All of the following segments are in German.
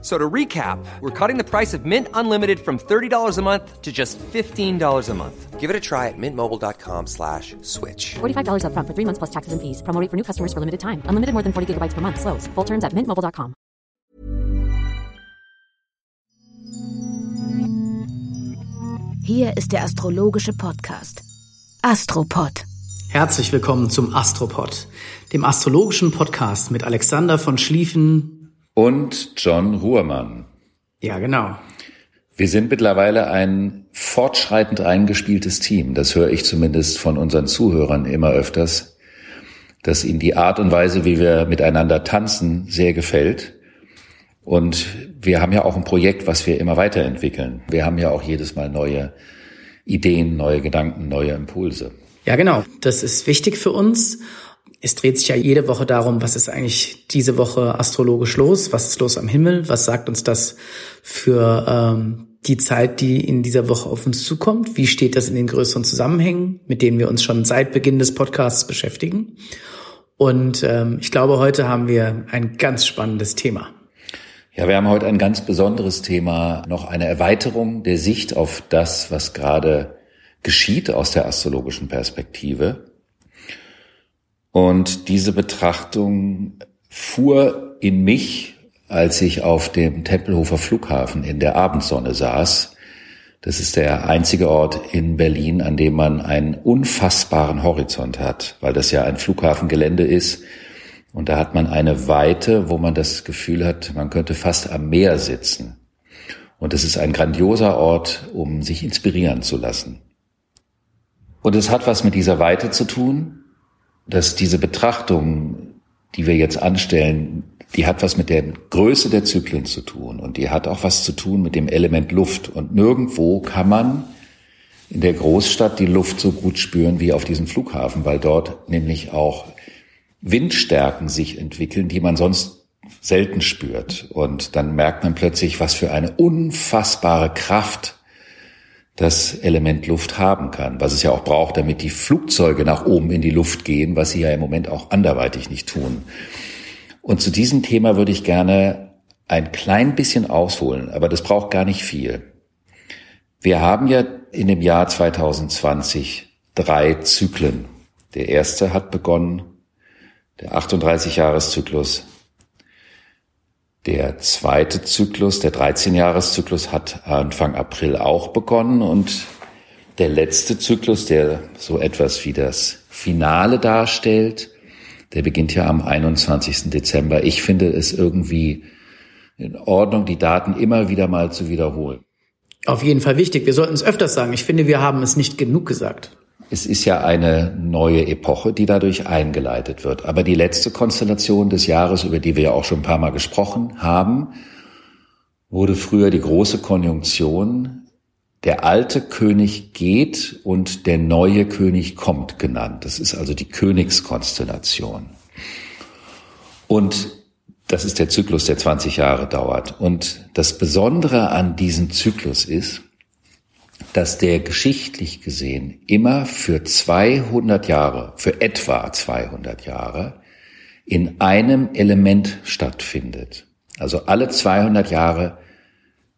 So to recap, we're cutting the price of Mint Unlimited from $30 a month to just $15 a month. Give it a try at mintmobile.com slash switch. $45 up front for three months plus taxes and fees. Promo rate for new customers for limited time. Unlimited more than 40 gigabytes per month. Slows. Full terms at mintmobile.com. Hier ist der astrologische Podcast. Astropod. Herzlich willkommen zum Astropod, dem astrologischen Podcast mit Alexander von Schlieffen und John Ruhrmann. Ja, genau. Wir sind mittlerweile ein fortschreitend eingespieltes Team. Das höre ich zumindest von unseren Zuhörern immer öfters, dass ihnen die Art und Weise, wie wir miteinander tanzen, sehr gefällt. Und wir haben ja auch ein Projekt, was wir immer weiterentwickeln. Wir haben ja auch jedes Mal neue Ideen, neue Gedanken, neue Impulse. Ja, genau. Das ist wichtig für uns. Es dreht sich ja jede Woche darum, was ist eigentlich diese Woche astrologisch los? Was ist los am Himmel? Was sagt uns das für ähm, die Zeit, die in dieser Woche auf uns zukommt? Wie steht das in den größeren Zusammenhängen, mit denen wir uns schon seit Beginn des Podcasts beschäftigen? Und ähm, ich glaube, heute haben wir ein ganz spannendes Thema. Ja, wir haben heute ein ganz besonderes Thema, noch eine Erweiterung der Sicht auf das, was gerade geschieht aus der astrologischen Perspektive. Und diese Betrachtung fuhr in mich, als ich auf dem Tempelhofer Flughafen in der Abendsonne saß. Das ist der einzige Ort in Berlin, an dem man einen unfassbaren Horizont hat, weil das ja ein Flughafengelände ist, und da hat man eine Weite, wo man das Gefühl hat, man könnte fast am Meer sitzen. Und es ist ein grandioser Ort, um sich inspirieren zu lassen. Und es hat was mit dieser Weite zu tun, dass diese Betrachtung, die wir jetzt anstellen, die hat was mit der Größe der Zyklen zu tun und die hat auch was zu tun mit dem Element Luft. Und nirgendwo kann man in der Großstadt die Luft so gut spüren wie auf diesem Flughafen, weil dort nämlich auch Windstärken sich entwickeln, die man sonst selten spürt. Und dann merkt man plötzlich, was für eine unfassbare Kraft das Element Luft haben kann, was es ja auch braucht, damit die Flugzeuge nach oben in die Luft gehen, was sie ja im Moment auch anderweitig nicht tun. Und zu diesem Thema würde ich gerne ein klein bisschen ausholen, aber das braucht gar nicht viel. Wir haben ja in dem Jahr 2020 drei Zyklen. Der erste hat begonnen der 38-Jahres-Zyklus. Der zweite Zyklus, der 13-Jahres-Zyklus hat Anfang April auch begonnen und der letzte Zyklus, der so etwas wie das Finale darstellt, der beginnt ja am 21. Dezember. Ich finde es irgendwie in Ordnung, die Daten immer wieder mal zu wiederholen. Auf jeden Fall wichtig. Wir sollten es öfters sagen. Ich finde, wir haben es nicht genug gesagt. Es ist ja eine neue Epoche, die dadurch eingeleitet wird. Aber die letzte Konstellation des Jahres, über die wir ja auch schon ein paar Mal gesprochen haben, wurde früher die große Konjunktion der alte König geht und der neue König kommt genannt. Das ist also die Königskonstellation. Und das ist der Zyklus, der 20 Jahre dauert. Und das Besondere an diesem Zyklus ist, dass der geschichtlich gesehen immer für 200 Jahre, für etwa 200 Jahre, in einem Element stattfindet. Also alle 200 Jahre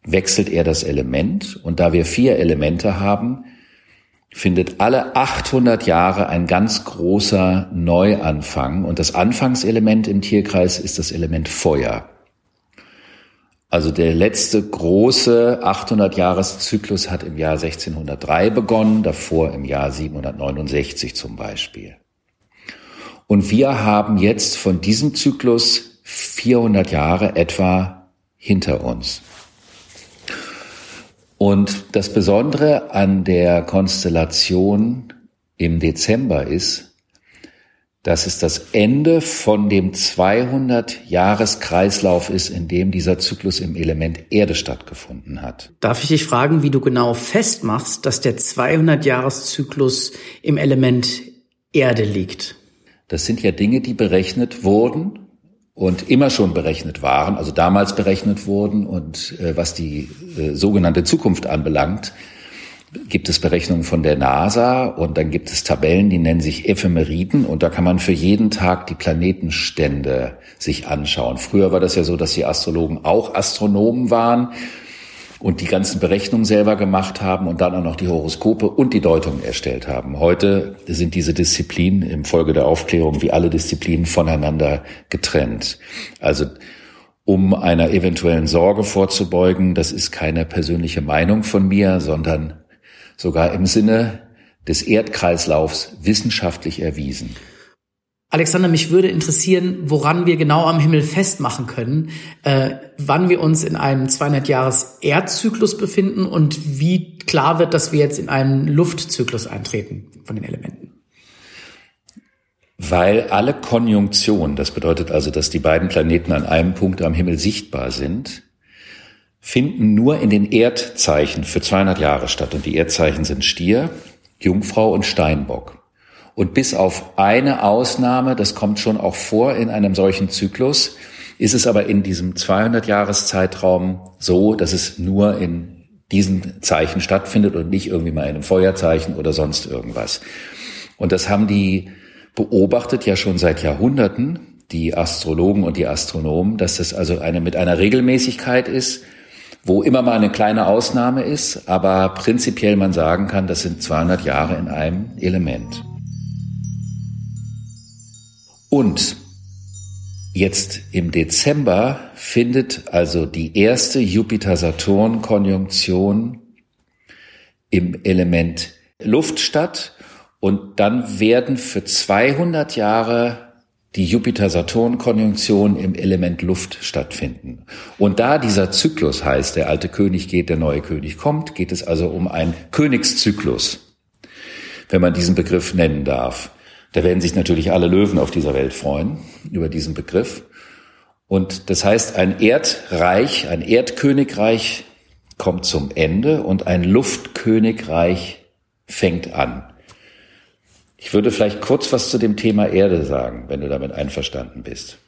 wechselt er das Element und da wir vier Elemente haben, findet alle 800 Jahre ein ganz großer Neuanfang und das Anfangselement im Tierkreis ist das Element Feuer. Also der letzte große 800-Jahres-Zyklus hat im Jahr 1603 begonnen, davor im Jahr 769 zum Beispiel. Und wir haben jetzt von diesem Zyklus 400 Jahre etwa hinter uns. Und das Besondere an der Konstellation im Dezember ist, dass es das Ende von dem 200-Jahres-Kreislauf ist, in dem dieser Zyklus im Element Erde stattgefunden hat. Darf ich dich fragen, wie du genau festmachst, dass der 200-Jahres-Zyklus im Element Erde liegt? Das sind ja Dinge, die berechnet wurden und immer schon berechnet waren, also damals berechnet wurden und äh, was die äh, sogenannte Zukunft anbelangt, gibt es Berechnungen von der NASA und dann gibt es Tabellen, die nennen sich Ephemeriden und da kann man für jeden Tag die Planetenstände sich anschauen. Früher war das ja so, dass die Astrologen auch Astronomen waren und die ganzen Berechnungen selber gemacht haben und dann auch noch die Horoskope und die Deutungen erstellt haben. Heute sind diese Disziplinen im Folge der Aufklärung wie alle Disziplinen voneinander getrennt. Also um einer eventuellen Sorge vorzubeugen, das ist keine persönliche Meinung von mir, sondern sogar im Sinne des Erdkreislaufs wissenschaftlich erwiesen. Alexander, mich würde interessieren, woran wir genau am Himmel festmachen können, äh, wann wir uns in einem 200 Jahres Erdzyklus befinden und wie klar wird, dass wir jetzt in einen Luftzyklus eintreten von den Elementen. Weil alle Konjunktionen, das bedeutet also, dass die beiden Planeten an einem Punkt am Himmel sichtbar sind, finden nur in den Erdzeichen für 200 Jahre statt. Und die Erdzeichen sind Stier, Jungfrau und Steinbock. Und bis auf eine Ausnahme, das kommt schon auch vor in einem solchen Zyklus, ist es aber in diesem 200-Jahres-Zeitraum so, dass es nur in diesen Zeichen stattfindet und nicht irgendwie mal in einem Feuerzeichen oder sonst irgendwas. Und das haben die beobachtet ja schon seit Jahrhunderten, die Astrologen und die Astronomen, dass das also eine mit einer Regelmäßigkeit ist, wo immer mal eine kleine Ausnahme ist, aber prinzipiell man sagen kann, das sind 200 Jahre in einem Element. Und jetzt im Dezember findet also die erste Jupiter-Saturn-Konjunktion im Element Luft statt und dann werden für 200 Jahre die Jupiter-Saturn-Konjunktion im Element Luft stattfinden. Und da dieser Zyklus heißt, der alte König geht, der neue König kommt, geht es also um einen Königszyklus, wenn man diesen Begriff nennen darf. Da werden sich natürlich alle Löwen auf dieser Welt freuen über diesen Begriff. Und das heißt, ein Erdreich, ein Erdkönigreich kommt zum Ende und ein Luftkönigreich fängt an. Ich würde vielleicht kurz was zu dem Thema Erde sagen, wenn du damit einverstanden bist.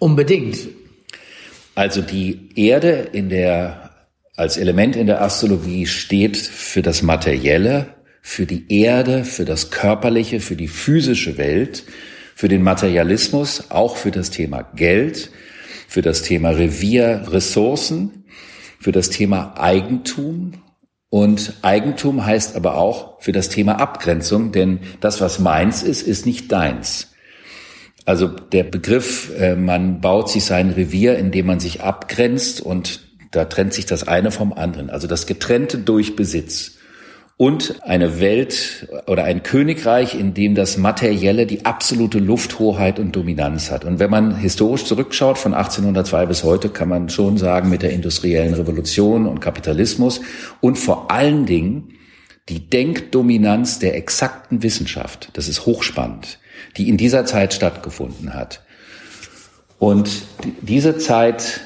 Unbedingt. Also die Erde in der, als Element in der Astrologie steht für das Materielle, für die Erde, für das Körperliche, für die physische Welt, für den Materialismus, auch für das Thema Geld, für das Thema Revier, Ressourcen, für das Thema Eigentum und Eigentum heißt aber auch für das Thema Abgrenzung, denn das, was meins ist, ist nicht deins. Also der Begriff, äh, man baut sich sein Revier, indem man sich abgrenzt und da trennt sich das eine vom anderen. Also das Getrennte durch Besitz und eine Welt oder ein Königreich, in dem das Materielle die absolute Lufthoheit und Dominanz hat. Und wenn man historisch zurückschaut, von 1802 bis heute, kann man schon sagen, mit der industriellen Revolution und Kapitalismus und vor allen Dingen die Denkdominanz der exakten Wissenschaft, das ist hochspannend, die in dieser Zeit stattgefunden hat. Und diese Zeit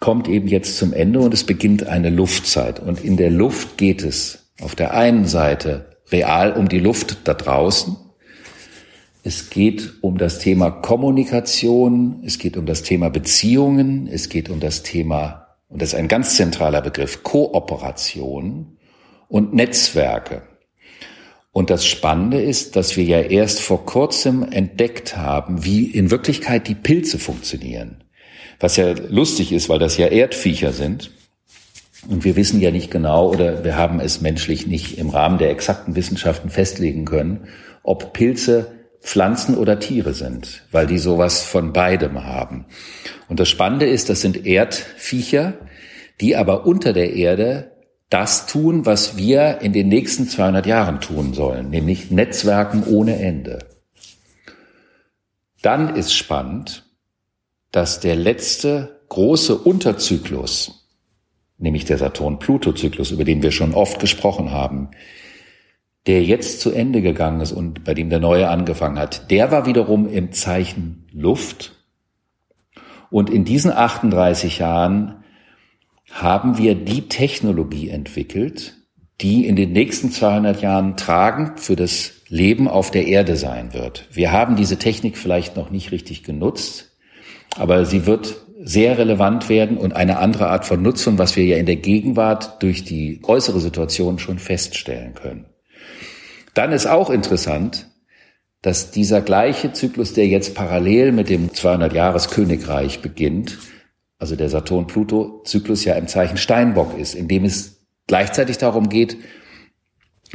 kommt eben jetzt zum Ende und es beginnt eine Luftzeit. Und in der Luft geht es auf der einen Seite real um die Luft da draußen. Es geht um das Thema Kommunikation, es geht um das Thema Beziehungen, es geht um das Thema, und das ist ein ganz zentraler Begriff, Kooperation und Netzwerke. Und das Spannende ist, dass wir ja erst vor kurzem entdeckt haben, wie in Wirklichkeit die Pilze funktionieren. Was ja lustig ist, weil das ja Erdviecher sind. Und wir wissen ja nicht genau oder wir haben es menschlich nicht im Rahmen der exakten Wissenschaften festlegen können, ob Pilze Pflanzen oder Tiere sind, weil die sowas von beidem haben. Und das Spannende ist, das sind Erdviecher, die aber unter der Erde das tun, was wir in den nächsten 200 Jahren tun sollen, nämlich Netzwerken ohne Ende. Dann ist spannend, dass der letzte große Unterzyklus nämlich der Saturn-Pluto-Zyklus, über den wir schon oft gesprochen haben, der jetzt zu Ende gegangen ist und bei dem der neue angefangen hat, der war wiederum im Zeichen Luft. Und in diesen 38 Jahren haben wir die Technologie entwickelt, die in den nächsten 200 Jahren tragend für das Leben auf der Erde sein wird. Wir haben diese Technik vielleicht noch nicht richtig genutzt, aber sie wird sehr relevant werden und eine andere Art von Nutzung, was wir ja in der Gegenwart durch die äußere Situation schon feststellen können. Dann ist auch interessant, dass dieser gleiche Zyklus, der jetzt parallel mit dem 200-Jahres-Königreich beginnt, also der Saturn-Pluto-Zyklus ja im Zeichen Steinbock ist, in dem es gleichzeitig darum geht,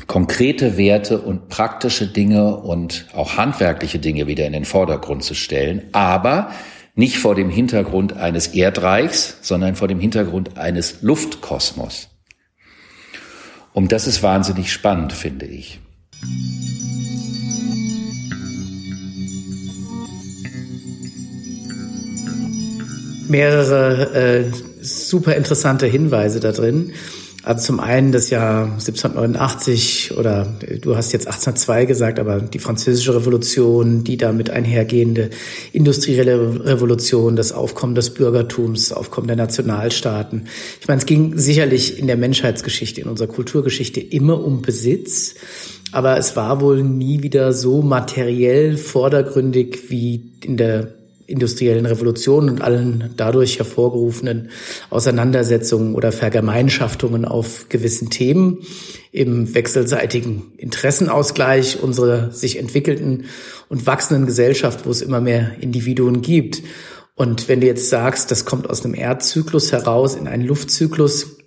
konkrete Werte und praktische Dinge und auch handwerkliche Dinge wieder in den Vordergrund zu stellen, aber nicht vor dem Hintergrund eines Erdreichs, sondern vor dem Hintergrund eines Luftkosmos. Und das ist wahnsinnig spannend, finde ich. Mehrere äh, super interessante Hinweise da drin. Also zum einen das Jahr 1789 oder du hast jetzt 1802 gesagt, aber die französische Revolution, die damit einhergehende industrielle Revolution, das Aufkommen des Bürgertums, das Aufkommen der Nationalstaaten. Ich meine, es ging sicherlich in der Menschheitsgeschichte, in unserer Kulturgeschichte immer um Besitz, aber es war wohl nie wieder so materiell vordergründig wie in der industriellen Revolution und allen dadurch hervorgerufenen Auseinandersetzungen oder Vergemeinschaftungen auf gewissen Themen im wechselseitigen Interessenausgleich unserer sich entwickelten und wachsenden Gesellschaft, wo es immer mehr Individuen gibt. Und wenn du jetzt sagst, das kommt aus einem Erdzyklus heraus in einen Luftzyklus,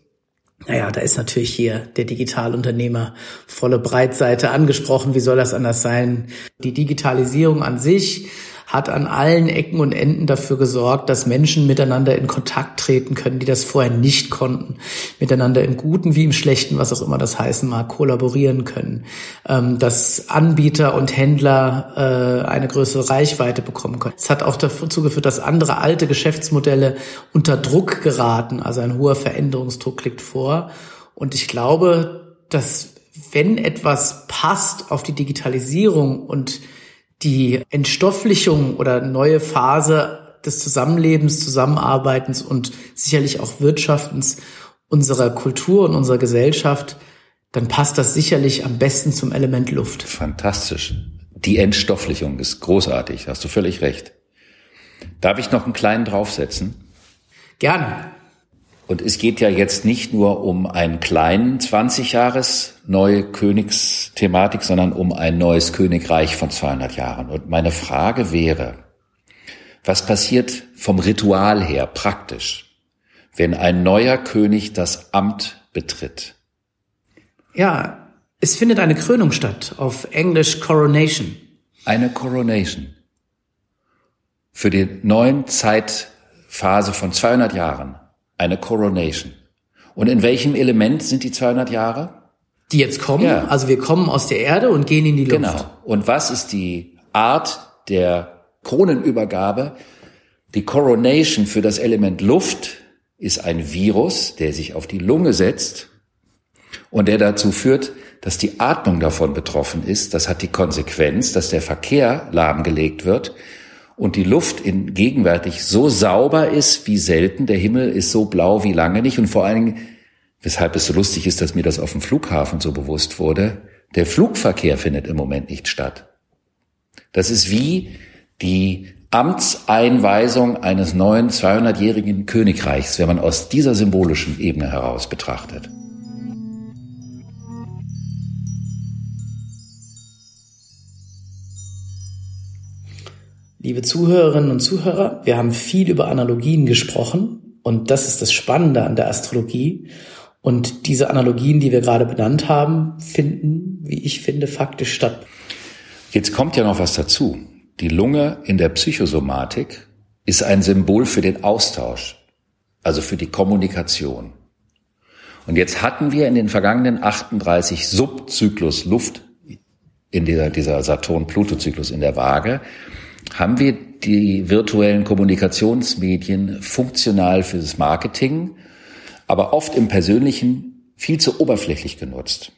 naja, da ist natürlich hier der Digitalunternehmer volle Breitseite angesprochen. Wie soll das anders sein? Die Digitalisierung an sich hat an allen Ecken und Enden dafür gesorgt, dass Menschen miteinander in Kontakt treten können, die das vorher nicht konnten, miteinander im Guten wie im Schlechten, was auch immer das heißen mag, kollaborieren können, ähm, dass Anbieter und Händler äh, eine größere Reichweite bekommen können. Es hat auch dazu geführt, dass andere alte Geschäftsmodelle unter Druck geraten, also ein hoher Veränderungsdruck liegt vor. Und ich glaube, dass wenn etwas passt auf die Digitalisierung und die Entstofflichung oder neue Phase des Zusammenlebens, Zusammenarbeitens und sicherlich auch Wirtschaftens unserer Kultur und unserer Gesellschaft, dann passt das sicherlich am besten zum Element Luft. Fantastisch. Die Entstofflichung ist großartig, hast du völlig recht. Darf ich noch einen kleinen draufsetzen? Gerne. Und es geht ja jetzt nicht nur um einen kleinen 20 Jahres neue Königsthematik, sondern um ein neues Königreich von 200 Jahren. Und meine Frage wäre, was passiert vom Ritual her praktisch, wenn ein neuer König das Amt betritt? Ja, es findet eine Krönung statt, auf Englisch Coronation. Eine Coronation. Für die neuen Zeitphase von 200 Jahren eine Coronation. Und in welchem Element sind die 200 Jahre? Die jetzt kommen? Ja. Also wir kommen aus der Erde und gehen in die Luft. Genau. Und was ist die Art der Kronenübergabe? Die Coronation für das Element Luft ist ein Virus, der sich auf die Lunge setzt und der dazu führt, dass die Atmung davon betroffen ist. Das hat die Konsequenz, dass der Verkehr lahmgelegt wird und die Luft in gegenwärtig so sauber ist wie selten, der Himmel ist so blau wie lange nicht und vor allen Dingen, weshalb es so lustig ist, dass mir das auf dem Flughafen so bewusst wurde, der Flugverkehr findet im Moment nicht statt. Das ist wie die Amtseinweisung eines neuen 200-jährigen Königreichs, wenn man aus dieser symbolischen Ebene heraus betrachtet. Liebe Zuhörerinnen und Zuhörer, wir haben viel über Analogien gesprochen und das ist das Spannende an der Astrologie. Und diese Analogien, die wir gerade benannt haben, finden, wie ich finde, faktisch statt. Jetzt kommt ja noch was dazu. Die Lunge in der Psychosomatik ist ein Symbol für den Austausch, also für die Kommunikation. Und jetzt hatten wir in den vergangenen 38 Subzyklus Luft in dieser, dieser Saturn-Pluto-Zyklus in der Waage haben wir die virtuellen Kommunikationsmedien funktional für das Marketing, aber oft im Persönlichen viel zu oberflächlich genutzt.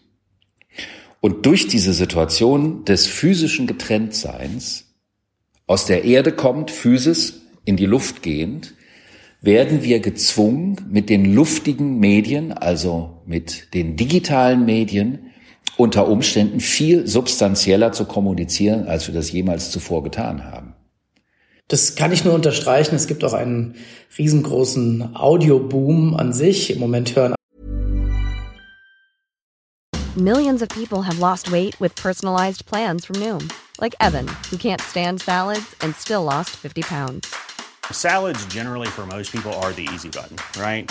Und durch diese Situation des physischen Getrenntseins, aus der Erde kommt, Physis, in die Luft gehend, werden wir gezwungen, mit den luftigen Medien, also mit den digitalen Medien, unter Umständen viel substanzieller zu kommunizieren, als wir das jemals zuvor getan haben. Das kann ich nur unterstreichen. Es gibt auch einen riesengroßen Audioboom an sich. Im Moment hören Millions of people have lost weight with personalized plans from Noom, like Evan, who can't stand salads and still lost 50 pounds. Salads generally for most people are the easy button, right?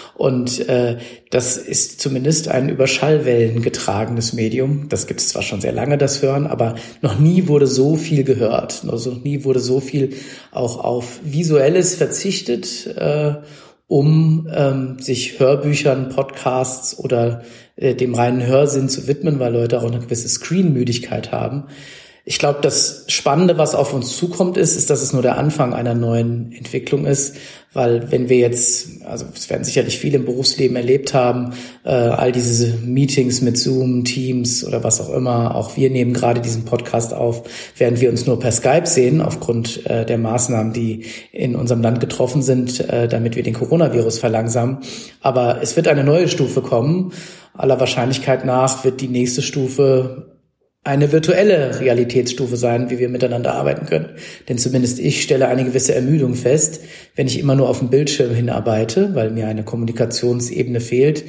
Und äh, das ist zumindest ein über Schallwellen getragenes Medium. Das gibt es zwar schon sehr lange, das Hören, aber noch nie wurde so viel gehört. Also noch nie wurde so viel auch auf Visuelles verzichtet, äh, um ähm, sich Hörbüchern, Podcasts oder äh, dem reinen Hörsinn zu widmen, weil Leute auch eine gewisse Screenmüdigkeit haben. Ich glaube, das Spannende, was auf uns zukommt, ist, ist, dass es nur der Anfang einer neuen Entwicklung ist, weil wenn wir jetzt, also es werden sicherlich viele im Berufsleben erlebt haben, äh, all diese Meetings mit Zoom, Teams oder was auch immer, auch wir nehmen gerade diesen Podcast auf, während wir uns nur per Skype sehen, aufgrund äh, der Maßnahmen, die in unserem Land getroffen sind, äh, damit wir den Coronavirus verlangsamen. Aber es wird eine neue Stufe kommen. Aller Wahrscheinlichkeit nach wird die nächste Stufe eine virtuelle Realitätsstufe sein, wie wir miteinander arbeiten können. Denn zumindest ich stelle eine gewisse Ermüdung fest, wenn ich immer nur auf dem Bildschirm hinarbeite, weil mir eine Kommunikationsebene fehlt.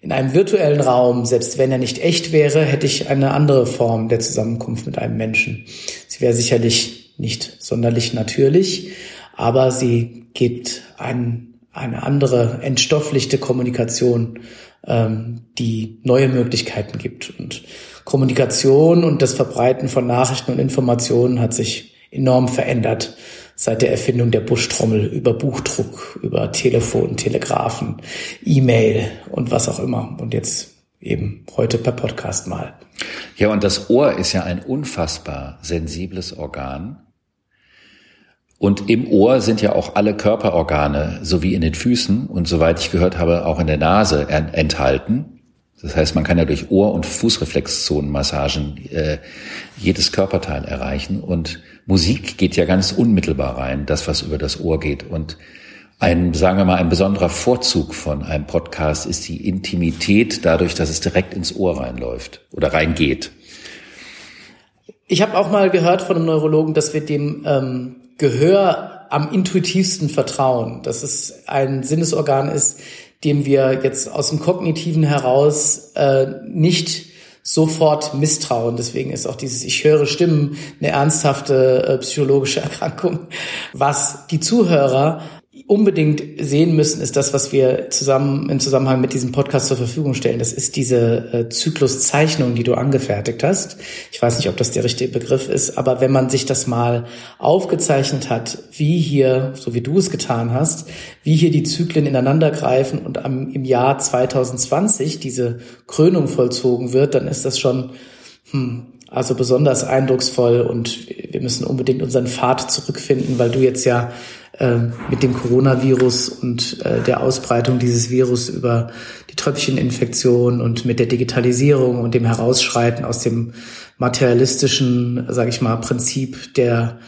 In einem virtuellen Raum, selbst wenn er nicht echt wäre, hätte ich eine andere Form der Zusammenkunft mit einem Menschen. Sie wäre sicherlich nicht sonderlich natürlich, aber sie gibt ein, eine andere entstofflichte Kommunikation, ähm, die neue Möglichkeiten gibt. Und Kommunikation und das Verbreiten von Nachrichten und Informationen hat sich enorm verändert seit der Erfindung der Buschtrommel über Buchdruck, über Telefon, Telegrafen, E-Mail und was auch immer. Und jetzt eben heute per Podcast mal. Ja, und das Ohr ist ja ein unfassbar sensibles Organ. Und im Ohr sind ja auch alle Körperorgane, sowie in den Füßen und soweit ich gehört habe, auch in der Nase enthalten. Das heißt, man kann ja durch Ohr- und Fußreflexzonenmassagen äh, jedes Körperteil erreichen. Und Musik geht ja ganz unmittelbar rein, das, was über das Ohr geht. Und ein, sagen wir mal, ein besonderer Vorzug von einem Podcast ist die Intimität dadurch, dass es direkt ins Ohr reinläuft oder reingeht. Ich habe auch mal gehört von einem Neurologen, dass wir dem ähm, Gehör am intuitivsten vertrauen, dass es ein Sinnesorgan ist, dem wir jetzt aus dem Kognitiven heraus äh, nicht sofort misstrauen. Deswegen ist auch dieses Ich höre Stimmen eine ernsthafte äh, psychologische Erkrankung, was die Zuhörer unbedingt sehen müssen, ist das, was wir zusammen im Zusammenhang mit diesem Podcast zur Verfügung stellen. Das ist diese äh, Zykluszeichnung, die du angefertigt hast. Ich weiß nicht, ob das der richtige Begriff ist, aber wenn man sich das mal aufgezeichnet hat, wie hier, so wie du es getan hast, wie hier die Zyklen ineinander greifen und am, im Jahr 2020 diese Krönung vollzogen wird, dann ist das schon hm, also besonders eindrucksvoll und wir müssen unbedingt unseren Pfad zurückfinden, weil du jetzt ja ähm, mit dem Coronavirus und äh, der Ausbreitung dieses Virus über die Tröpfcheninfektion und mit der Digitalisierung und dem Herausschreiten aus dem materialistischen, sage ich mal, Prinzip der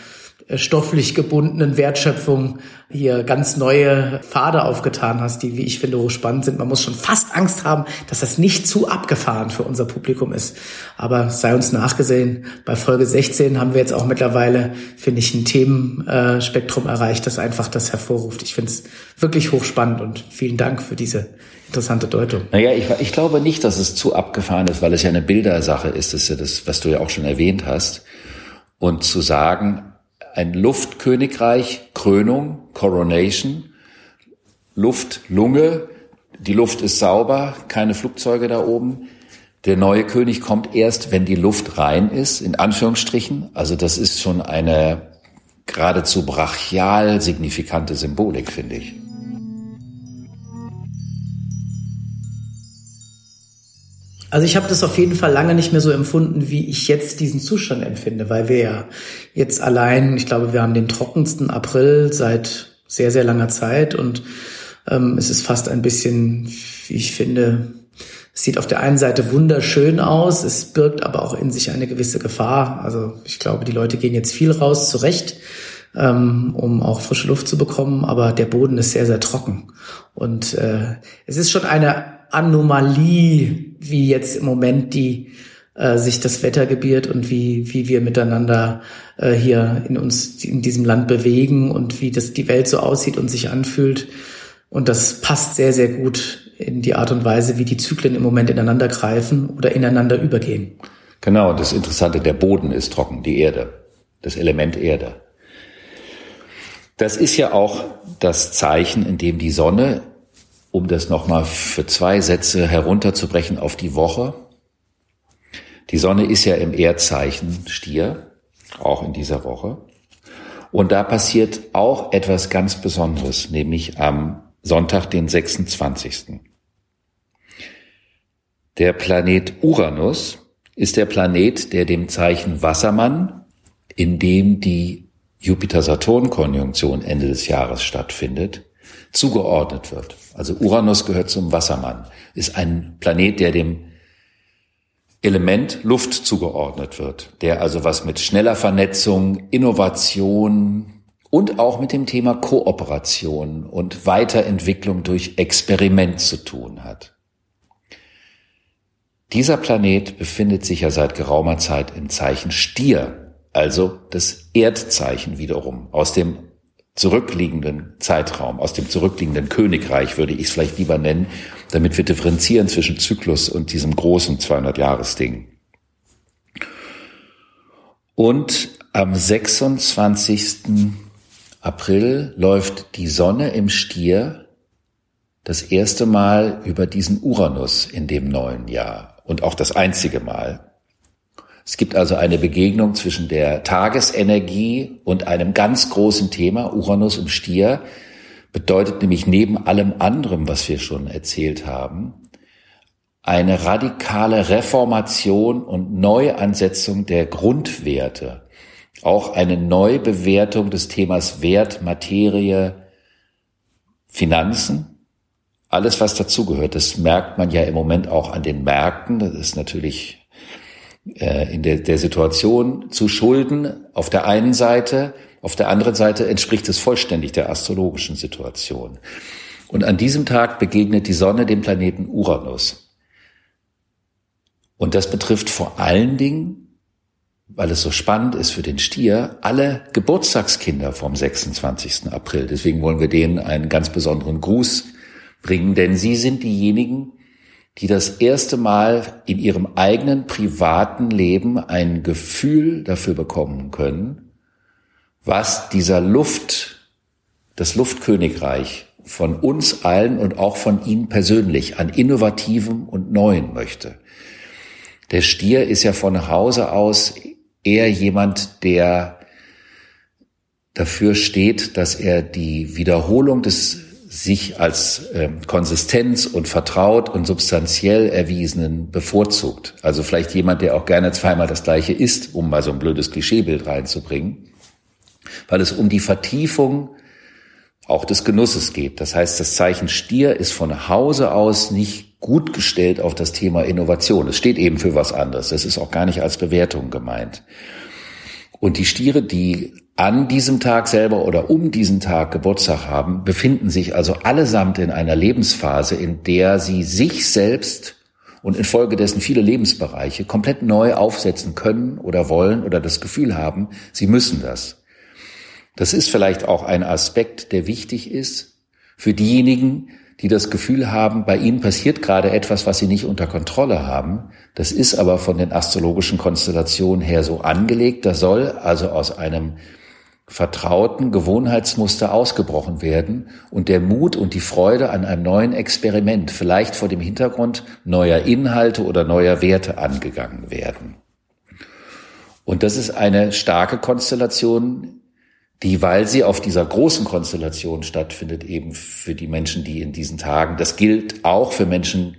stofflich gebundenen Wertschöpfung hier ganz neue Pfade aufgetan hast, die, wie ich finde, hochspannend sind. Man muss schon fast Angst haben, dass das nicht zu abgefahren für unser Publikum ist. Aber sei uns nachgesehen, bei Folge 16 haben wir jetzt auch mittlerweile, finde ich, ein Themenspektrum erreicht, das einfach das hervorruft. Ich finde es wirklich hochspannend und vielen Dank für diese interessante Deutung. Naja, ich, ich glaube nicht, dass es zu abgefahren ist, weil es ja eine Bildersache ist. Das ist ja das, was du ja auch schon erwähnt hast. Und zu sagen, ein Luftkönigreich, Krönung, Coronation, Luft, Lunge, die Luft ist sauber, keine Flugzeuge da oben. Der neue König kommt erst, wenn die Luft rein ist, in Anführungsstrichen. Also das ist schon eine geradezu brachial signifikante Symbolik, finde ich. Also ich habe das auf jeden Fall lange nicht mehr so empfunden, wie ich jetzt diesen Zustand empfinde, weil wir ja jetzt allein, ich glaube, wir haben den trockensten April seit sehr, sehr langer Zeit und ähm, es ist fast ein bisschen, wie ich finde, Es sieht auf der einen Seite wunderschön aus, es birgt aber auch in sich eine gewisse Gefahr. Also ich glaube, die Leute gehen jetzt viel raus, zu Recht, ähm, um auch frische Luft zu bekommen, aber der Boden ist sehr, sehr trocken. Und äh, es ist schon eine Anomalie, wie jetzt im Moment die äh, sich das Wetter gebiert und wie, wie wir miteinander äh, hier in uns in diesem Land bewegen und wie das die Welt so aussieht und sich anfühlt. Und das passt sehr, sehr gut in die Art und Weise, wie die Zyklen im Moment ineinander greifen oder ineinander übergehen. Genau, das Interessante, der Boden ist trocken, die Erde, das Element Erde. Das ist ja auch das Zeichen, in dem die Sonne, um das nochmal für zwei Sätze herunterzubrechen auf die Woche, die Sonne ist ja im Erdzeichen Stier, auch in dieser Woche. Und da passiert auch etwas ganz Besonderes, nämlich am Sonntag, den 26. Der Planet Uranus ist der Planet, der dem Zeichen Wassermann, in dem die Jupiter-Saturn-Konjunktion Ende des Jahres stattfindet, zugeordnet wird. Also Uranus gehört zum Wassermann, ist ein Planet, der dem Element Luft zugeordnet wird, der also was mit schneller Vernetzung, Innovation, und auch mit dem Thema Kooperation und Weiterentwicklung durch Experiment zu tun hat. Dieser Planet befindet sich ja seit geraumer Zeit im Zeichen Stier, also das Erdzeichen wiederum, aus dem zurückliegenden Zeitraum, aus dem zurückliegenden Königreich würde ich es vielleicht lieber nennen, damit wir differenzieren zwischen Zyklus und diesem großen 200-Jahres-Ding. Und am 26. April läuft die Sonne im Stier das erste Mal über diesen Uranus in dem neuen Jahr und auch das einzige Mal. Es gibt also eine Begegnung zwischen der Tagesenergie und einem ganz großen Thema. Uranus im Stier bedeutet nämlich neben allem anderen, was wir schon erzählt haben, eine radikale Reformation und Neuansetzung der Grundwerte auch eine Neubewertung des Themas Wert, Materie, Finanzen, alles was dazugehört. Das merkt man ja im Moment auch an den Märkten. Das ist natürlich äh, in der, der Situation zu Schulden auf der einen Seite, auf der anderen Seite entspricht es vollständig der astrologischen Situation. Und an diesem Tag begegnet die Sonne dem Planeten Uranus. Und das betrifft vor allen Dingen weil es so spannend ist für den Stier, alle Geburtstagskinder vom 26. April. Deswegen wollen wir denen einen ganz besonderen Gruß bringen, denn sie sind diejenigen, die das erste Mal in ihrem eigenen privaten Leben ein Gefühl dafür bekommen können, was dieser Luft, das Luftkönigreich von uns allen und auch von Ihnen persönlich an Innovativem und Neuen möchte. Der Stier ist ja von Hause aus eher jemand, der dafür steht, dass er die Wiederholung des sich als äh, Konsistenz und vertraut und substanziell erwiesenen bevorzugt. Also vielleicht jemand, der auch gerne zweimal das gleiche isst, um mal so ein blödes Klischeebild reinzubringen, weil es um die Vertiefung auch des Genusses geht. Das heißt, das Zeichen Stier ist von Hause aus nicht gut gestellt auf das Thema Innovation. Es steht eben für was anderes. Das ist auch gar nicht als Bewertung gemeint. Und die Stiere, die an diesem Tag selber oder um diesen Tag Geburtstag haben, befinden sich also allesamt in einer Lebensphase, in der sie sich selbst und infolgedessen viele Lebensbereiche komplett neu aufsetzen können oder wollen oder das Gefühl haben, sie müssen das. Das ist vielleicht auch ein Aspekt, der wichtig ist für diejenigen, die das Gefühl haben, bei ihnen passiert gerade etwas, was sie nicht unter Kontrolle haben. Das ist aber von den astrologischen Konstellationen her so angelegt. Das soll also aus einem vertrauten Gewohnheitsmuster ausgebrochen werden und der Mut und die Freude an einem neuen Experiment, vielleicht vor dem Hintergrund neuer Inhalte oder neuer Werte angegangen werden. Und das ist eine starke Konstellation, die, weil sie auf dieser großen Konstellation stattfindet, eben für die Menschen, die in diesen Tagen, das gilt auch für Menschen,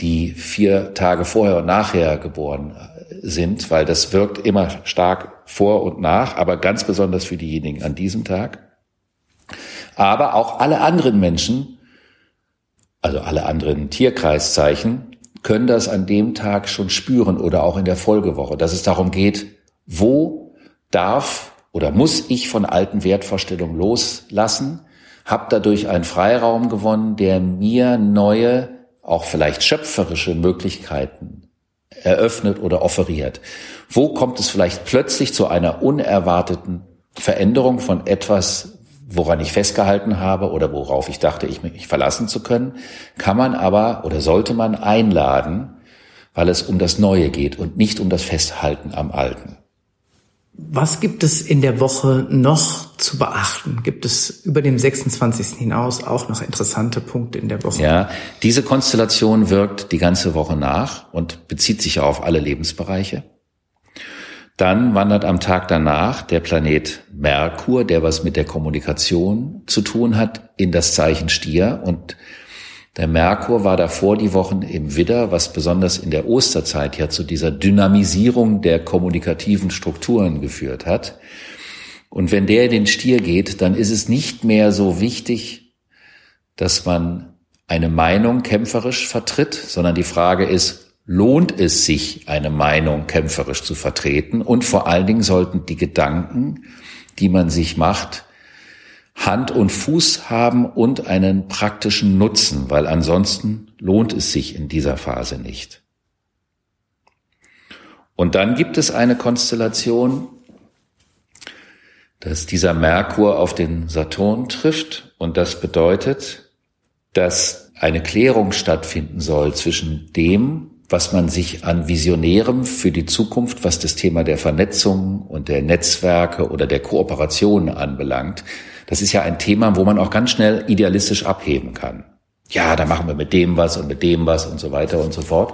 die vier Tage vorher und nachher geboren sind, weil das wirkt immer stark vor und nach, aber ganz besonders für diejenigen an diesem Tag. Aber auch alle anderen Menschen, also alle anderen Tierkreiszeichen, können das an dem Tag schon spüren oder auch in der Folgewoche, dass es darum geht, wo darf oder muss ich von alten Wertvorstellungen loslassen, habe dadurch einen Freiraum gewonnen, der mir neue, auch vielleicht schöpferische Möglichkeiten eröffnet oder offeriert. Wo kommt es vielleicht plötzlich zu einer unerwarteten Veränderung von etwas, woran ich festgehalten habe oder worauf ich dachte, ich mich verlassen zu können, kann man aber oder sollte man einladen, weil es um das Neue geht und nicht um das Festhalten am Alten. Was gibt es in der Woche noch zu beachten? Gibt es über dem 26. hinaus auch noch interessante Punkte in der Woche? Ja, diese Konstellation wirkt die ganze Woche nach und bezieht sich ja auf alle Lebensbereiche. Dann wandert am Tag danach der Planet Merkur, der was mit der Kommunikation zu tun hat, in das Zeichen Stier und der Merkur war davor die Wochen im Widder, was besonders in der Osterzeit ja zu dieser Dynamisierung der kommunikativen Strukturen geführt hat. Und wenn der in den Stier geht, dann ist es nicht mehr so wichtig, dass man eine Meinung kämpferisch vertritt, sondern die Frage ist, lohnt es sich, eine Meinung kämpferisch zu vertreten? Und vor allen Dingen sollten die Gedanken, die man sich macht, Hand und Fuß haben und einen praktischen Nutzen, weil ansonsten lohnt es sich in dieser Phase nicht. Und dann gibt es eine Konstellation, dass dieser Merkur auf den Saturn trifft und das bedeutet, dass eine Klärung stattfinden soll zwischen dem, was man sich an Visionärem für die Zukunft, was das Thema der Vernetzung und der Netzwerke oder der Kooperation anbelangt, das ist ja ein Thema, wo man auch ganz schnell idealistisch abheben kann. Ja, da machen wir mit dem was und mit dem was und so weiter und so fort.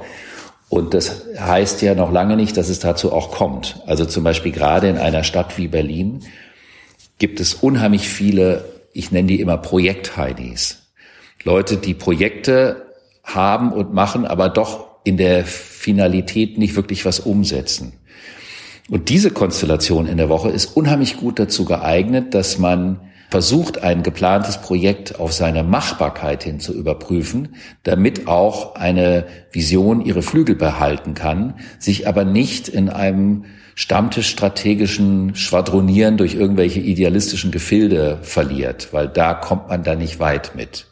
Und das heißt ja noch lange nicht, dass es dazu auch kommt. Also zum Beispiel gerade in einer Stadt wie Berlin gibt es unheimlich viele, ich nenne die immer Projekt-Heinis. Leute, die Projekte haben und machen, aber doch in der Finalität nicht wirklich was umsetzen. Und diese Konstellation in der Woche ist unheimlich gut dazu geeignet, dass man versucht, ein geplantes Projekt auf seine Machbarkeit hin zu überprüfen, damit auch eine Vision ihre Flügel behalten kann, sich aber nicht in einem stammtischstrategischen Schwadronieren durch irgendwelche idealistischen Gefilde verliert, weil da kommt man da nicht weit mit.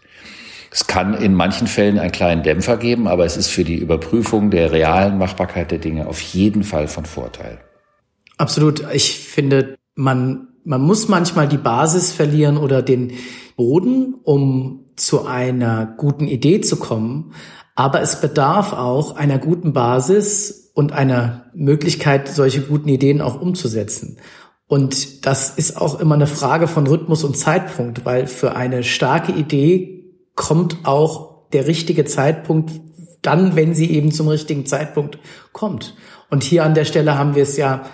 Es kann in manchen Fällen einen kleinen Dämpfer geben, aber es ist für die Überprüfung der realen Machbarkeit der Dinge auf jeden Fall von Vorteil. Absolut. Ich finde, man man muss manchmal die Basis verlieren oder den Boden, um zu einer guten Idee zu kommen. Aber es bedarf auch einer guten Basis und einer Möglichkeit, solche guten Ideen auch umzusetzen. Und das ist auch immer eine Frage von Rhythmus und Zeitpunkt, weil für eine starke Idee kommt auch der richtige Zeitpunkt dann, wenn sie eben zum richtigen Zeitpunkt kommt. Und hier an der Stelle haben wir es ja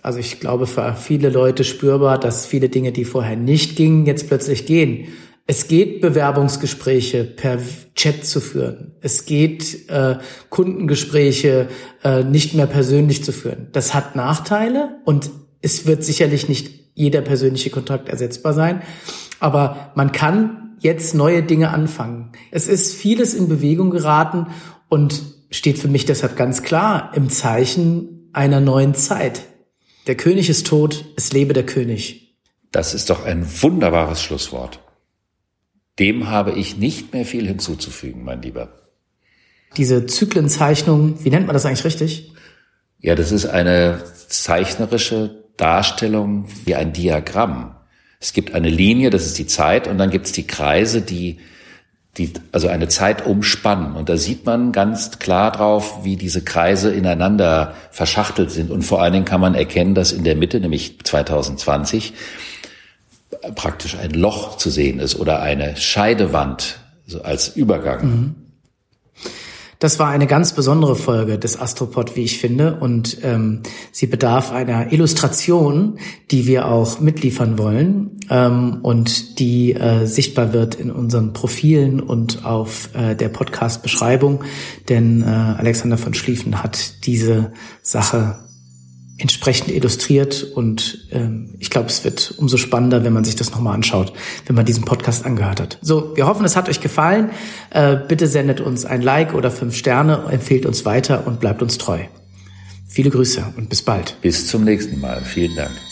also ich glaube für viele Leute spürbar, dass viele Dinge, die vorher nicht gingen, jetzt plötzlich gehen. Es geht, Bewerbungsgespräche per Chat zu führen. Es geht, äh, Kundengespräche äh, nicht mehr persönlich zu führen. Das hat Nachteile und es wird sicherlich nicht jeder persönliche Kontakt ersetzbar sein. Aber man kann jetzt neue Dinge anfangen. Es ist vieles in Bewegung geraten und steht für mich deshalb ganz klar im Zeichen einer neuen Zeit. Der König ist tot, es lebe der König. Das ist doch ein wunderbares Schlusswort. Dem habe ich nicht mehr viel hinzuzufügen, mein Lieber. Diese Zyklenzeichnung, wie nennt man das eigentlich richtig? Ja, das ist eine zeichnerische Darstellung wie ein Diagramm. Es gibt eine Linie, das ist die Zeit, und dann gibt es die Kreise, die die, also eine Zeit umspannen. Und da sieht man ganz klar drauf, wie diese Kreise ineinander verschachtelt sind. Und vor allen Dingen kann man erkennen, dass in der Mitte, nämlich 2020, praktisch ein Loch zu sehen ist oder eine Scheidewand so als Übergang. Mhm. Das war eine ganz besondere Folge des Astropod, wie ich finde, und ähm, sie bedarf einer Illustration, die wir auch mitliefern wollen ähm, und die äh, sichtbar wird in unseren Profilen und auf äh, der Podcast-Beschreibung, denn äh, Alexander von Schlieffen hat diese Sache entsprechend illustriert und ähm, ich glaube, es wird umso spannender, wenn man sich das nochmal anschaut, wenn man diesen Podcast angehört hat. So, wir hoffen, es hat euch gefallen. Äh, bitte sendet uns ein Like oder fünf Sterne, empfehlt uns weiter und bleibt uns treu. Viele Grüße und bis bald. Bis zum nächsten Mal. Vielen Dank.